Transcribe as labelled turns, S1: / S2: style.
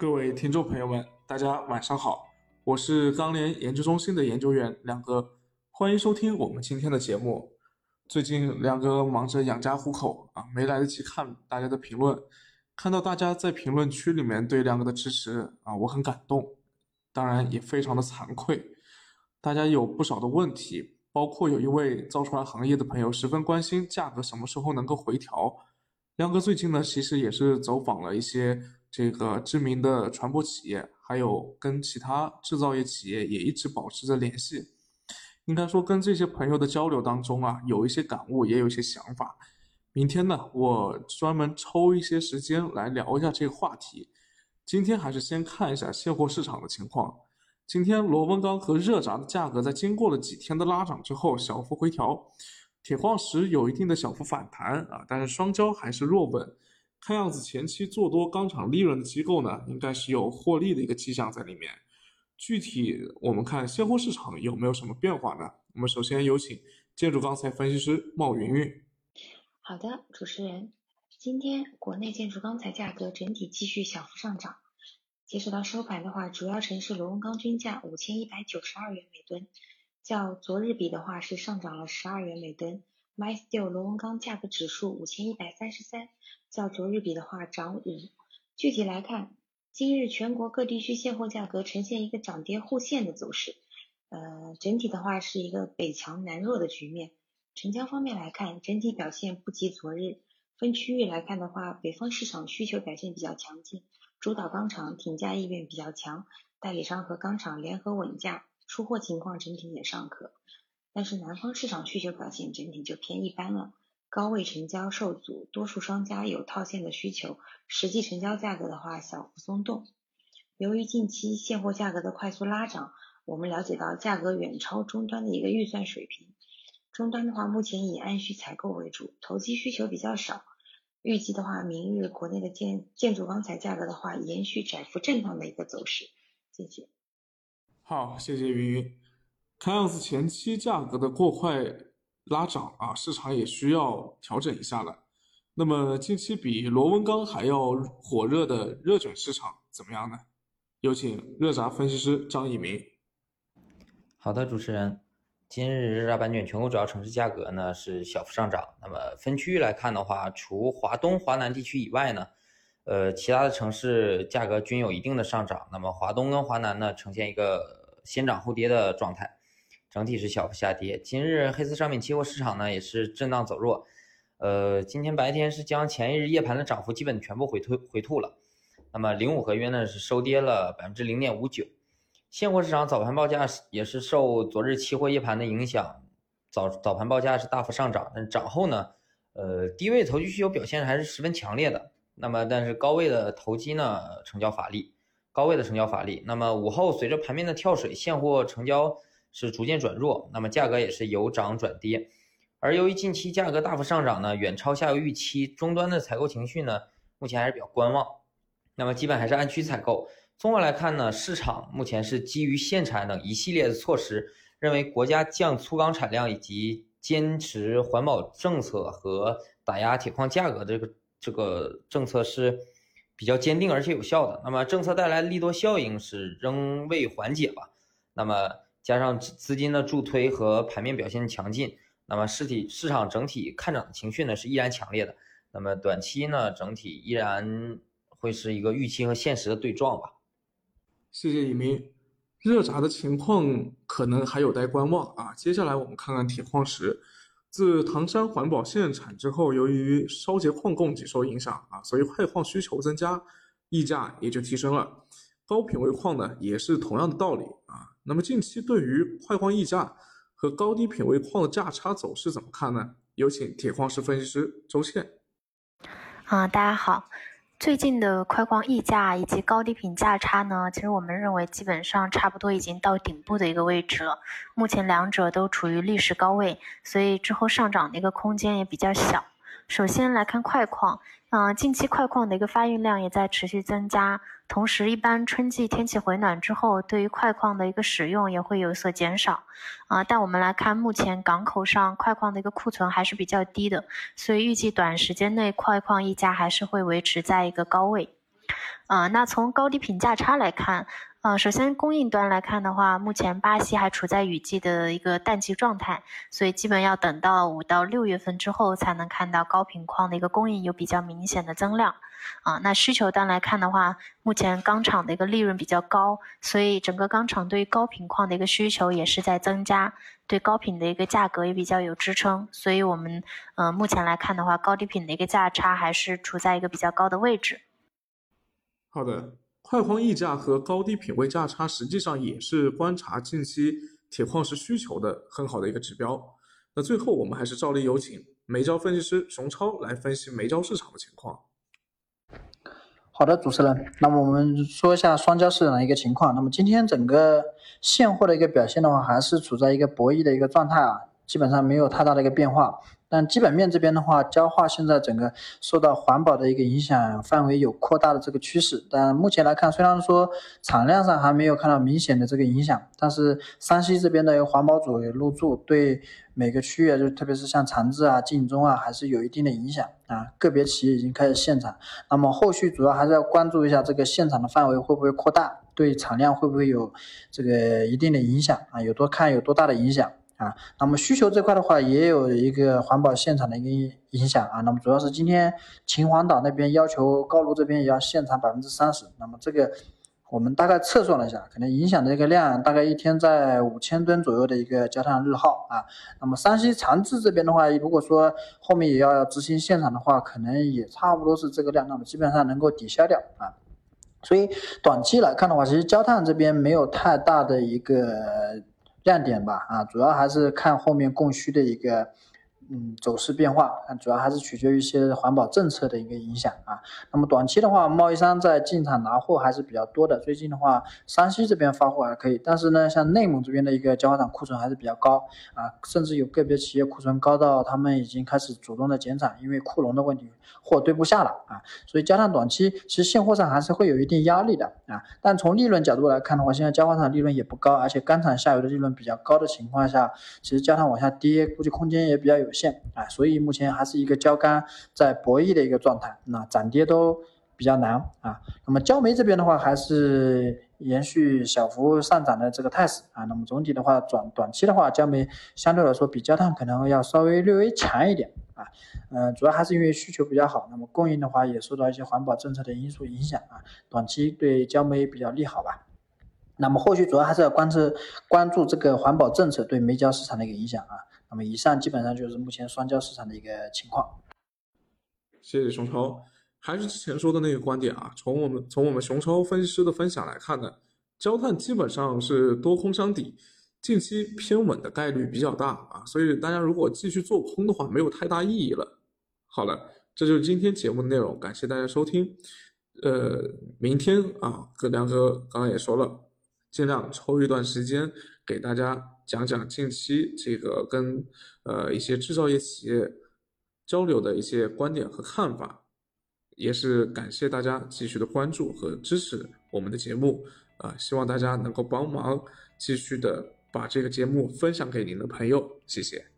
S1: 各位听众朋友们，大家晚上好，我是钢联研究中心的研究员亮哥，欢迎收听我们今天的节目。最近亮哥忙着养家糊口啊，没来得及看大家的评论，看到大家在评论区里面对亮哥的支持啊，我很感动，当然也非常的惭愧。大家有不少的问题，包括有一位造船行业的朋友十分关心价格什么时候能够回调。亮哥最近呢，其实也是走访了一些这个知名的船舶企业，还有跟其他制造业企业也一直保持着联系。应该说，跟这些朋友的交流当中啊，有一些感悟，也有一些想法。明天呢，我专门抽一些时间来聊一下这个话题。今天还是先看一下现货市场的情况。今天螺纹钢和热轧的价格在经过了几天的拉涨之后，小幅回调。铁矿石有一定的小幅反弹啊，但是双焦还是弱稳。看样子前期做多钢厂利润的机构呢，应该是有获利的一个迹象在里面。具体我们看现货市场有没有什么变化呢？我们首先有请建筑钢材分析师冒云云。
S2: 好的，主持人，今天国内建筑钢材价格整体继续小幅上涨。截止到收盘的话，主要城市螺纹钢均价五千一百九十二元每吨。较昨日比的话是上涨了十二元每吨，MySteel 螺纹钢价格指数五千一百三十三，较昨日比的话涨五。具体来看，今日全国各地区现货价格呈现一个涨跌互现的走势，呃，整体的话是一个北强南弱的局面。成交方面来看，整体表现不及昨日。分区域来看的话，北方市场需求表现比较强劲，主导钢厂挺价意愿比较强，代理商和钢厂联合稳价。出货情况整体也尚可，但是南方市场需求表现整体就偏一般了，高位成交受阻，多数商家有套现的需求，实际成交价格的话小幅松动。由于近期现货价格的快速拉涨，我们了解到价格远超终端的一个预算水平，终端的话目前以按需采购为主，投机需求比较少。预计的话，明日国内的建建筑钢材价格的话延续窄幅震荡的一个走势。谢谢。
S1: 好，谢谢云云。看样子前期价格的过快拉涨啊，市场也需要调整一下了。那么近期比螺纹钢还要火热的热卷市场怎么样呢？有请热轧分析师张一鸣。
S3: 好的，主持人，今日热轧板卷全国主要城市价格呢是小幅上涨。那么分区域来看的话，除华东、华南地区以外呢？呃，其他的城市价格均有一定的上涨，那么华东跟华南呢，呈现一个先涨后跌的状态，整体是小幅下跌。今日黑色商品期货市场呢，也是震荡走弱。呃，今天白天是将前一日夜盘的涨幅基本全部回退回吐了。那么零五合约呢是收跌了百分之零点五九。现货市场早盘报价也是受昨日期货夜盘的影响，早早盘报价是大幅上涨，但涨后呢，呃，低位投机需求表现还是十分强烈的。那么，但是高位的投机呢，成交乏力，高位的成交乏力。那么午后随着盘面的跳水，现货成交是逐渐转弱，那么价格也是由涨转跌。而由于近期价格大幅上涨呢，远超下游预期，终端的采购情绪呢，目前还是比较观望。那么基本还是按需采购。综合来看呢，市场目前是基于限产等一系列的措施，认为国家降粗钢产量以及坚持环保政策和打压铁矿价格这个。这个政策是比较坚定而且有效的。那么政策带来利多效应是仍未缓解吧？那么加上资金的助推和盘面表现强劲，那么市体市场整体看涨的情绪呢是依然强烈的。那么短期呢整体依然会是一个预期和现实的对撞吧。
S1: 谢谢一鸣，热轧的情况可能还有待观望啊。接下来我们看看铁矿石。自唐山环保限产之后，由于烧结矿供给受影响啊，所以快矿需求增加，溢价也就提升了。高品位矿呢，也是同样的道理啊。那么近期对于快矿溢价和高低品位矿的价差走势怎么看呢？有请铁矿石分析师周倩。
S4: 啊，大家好。最近的快矿溢价以及高低品价差呢，其实我们认为基本上差不多已经到顶部的一个位置了。目前两者都处于历史高位，所以之后上涨的一个空间也比较小。首先来看快矿，嗯，近期快矿的一个发运量也在持续增加，同时一般春季天气回暖之后，对于快矿的一个使用也会有所减少，啊，但我们来看目前港口上快矿的一个库存还是比较低的，所以预计短时间内快矿溢价还是会维持在一个高位。呃，那从高低品价差来看，呃，首先供应端来看的话，目前巴西还处在雨季的一个淡季状态，所以基本要等到五到六月份之后，才能看到高频矿的一个供应有比较明显的增量。啊，那需求端来看的话，目前钢厂的一个利润比较高，所以整个钢厂对于高频矿的一个需求也是在增加，对高频的一个价格也比较有支撑，所以我们呃目前来看的话，高低频的一个价差还是处在一个比较高的位置。
S1: 好的，快矿溢价和高低品位价差实际上也是观察近期铁矿石需求的很好的一个指标。那最后我们还是照例有请煤焦分析师熊超来分析煤焦市场的情况。
S5: 好的，主持人，那么我们说一下双焦市场的一个情况。那么今天整个现货的一个表现的话，还是处在一个博弈的一个状态啊，基本上没有太大的一个变化。但基本面这边的话，焦化现在整个受到环保的一个影响，范围有扩大的这个趋势。但目前来看，虽然说产量上还没有看到明显的这个影响，但是山西这边的环保组也入驻，对每个区域，就特别是像长治啊、晋中啊，还是有一定的影响啊。个别企业已经开始限产，那么后续主要还是要关注一下这个限产的范围会不会扩大，对产量会不会有这个一定的影响啊？有多看有多大的影响？啊，那么需求这块的话，也有一个环保现场的一个影响啊。那么主要是今天秦皇岛那边要求高炉这边也要限产百分之三十。那么这个我们大概测算了一下，可能影响的一个量大概一天在五千吨左右的一个焦炭日耗啊。那么山西长治这边的话，如果说后面也要执行限产的话，可能也差不多是这个量，那么基本上能够抵消掉啊。所以短期来看的话，其实焦炭这边没有太大的一个。亮点吧，啊，主要还是看后面供需的一个。嗯，走势变化，主要还是取决于一些环保政策的一个影响啊。那么短期的话，贸易商在进场拿货还是比较多的。最近的话，山西这边发货还可以，但是呢，像内蒙这边的一个焦化厂库存还是比较高啊，甚至有个别企业库存高到他们已经开始主动的减产，因为库容的问题，货堆不下了啊。所以焦炭短期其实现货上还是会有一定压力的啊。但从利润角度来看的话，现在焦化厂利润也不高，而且钢厂下游的利润比较高的情况下，其实焦炭往下跌，估计空间也比较有限。线啊，所以目前还是一个焦钢在博弈的一个状态，那涨跌都比较难啊。那么焦煤这边的话，还是延续小幅上涨的这个态势啊。那么总体的话，短短期的话，焦煤相对来说比焦炭可能要稍微略微强一点啊。嗯，主要还是因为需求比较好，那么供应的话也受到一些环保政策的因素影响啊。短期对焦煤比较利好吧。那么后续主要还是要关注关注这个环保政策对煤焦市场的一个影响啊。那么以上基本上就是目前双焦市场的一个情况。
S1: 谢谢熊超，还是之前说的那个观点啊，从我们从我们熊超分析师的分享来看呢，焦炭基本上是多空相抵，近期偏稳的概率比较大啊，所以大家如果继续做空的话，没有太大意义了。好了，这就是今天节目的内容，感谢大家收听。呃，明天啊，葛亮哥刚刚也说了，尽量抽一段时间给大家。讲讲近期这个跟呃一些制造业企业交流的一些观点和看法，也是感谢大家继续的关注和支持我们的节目啊！希望大家能够帮忙继续的把这个节目分享给您的朋友，谢谢。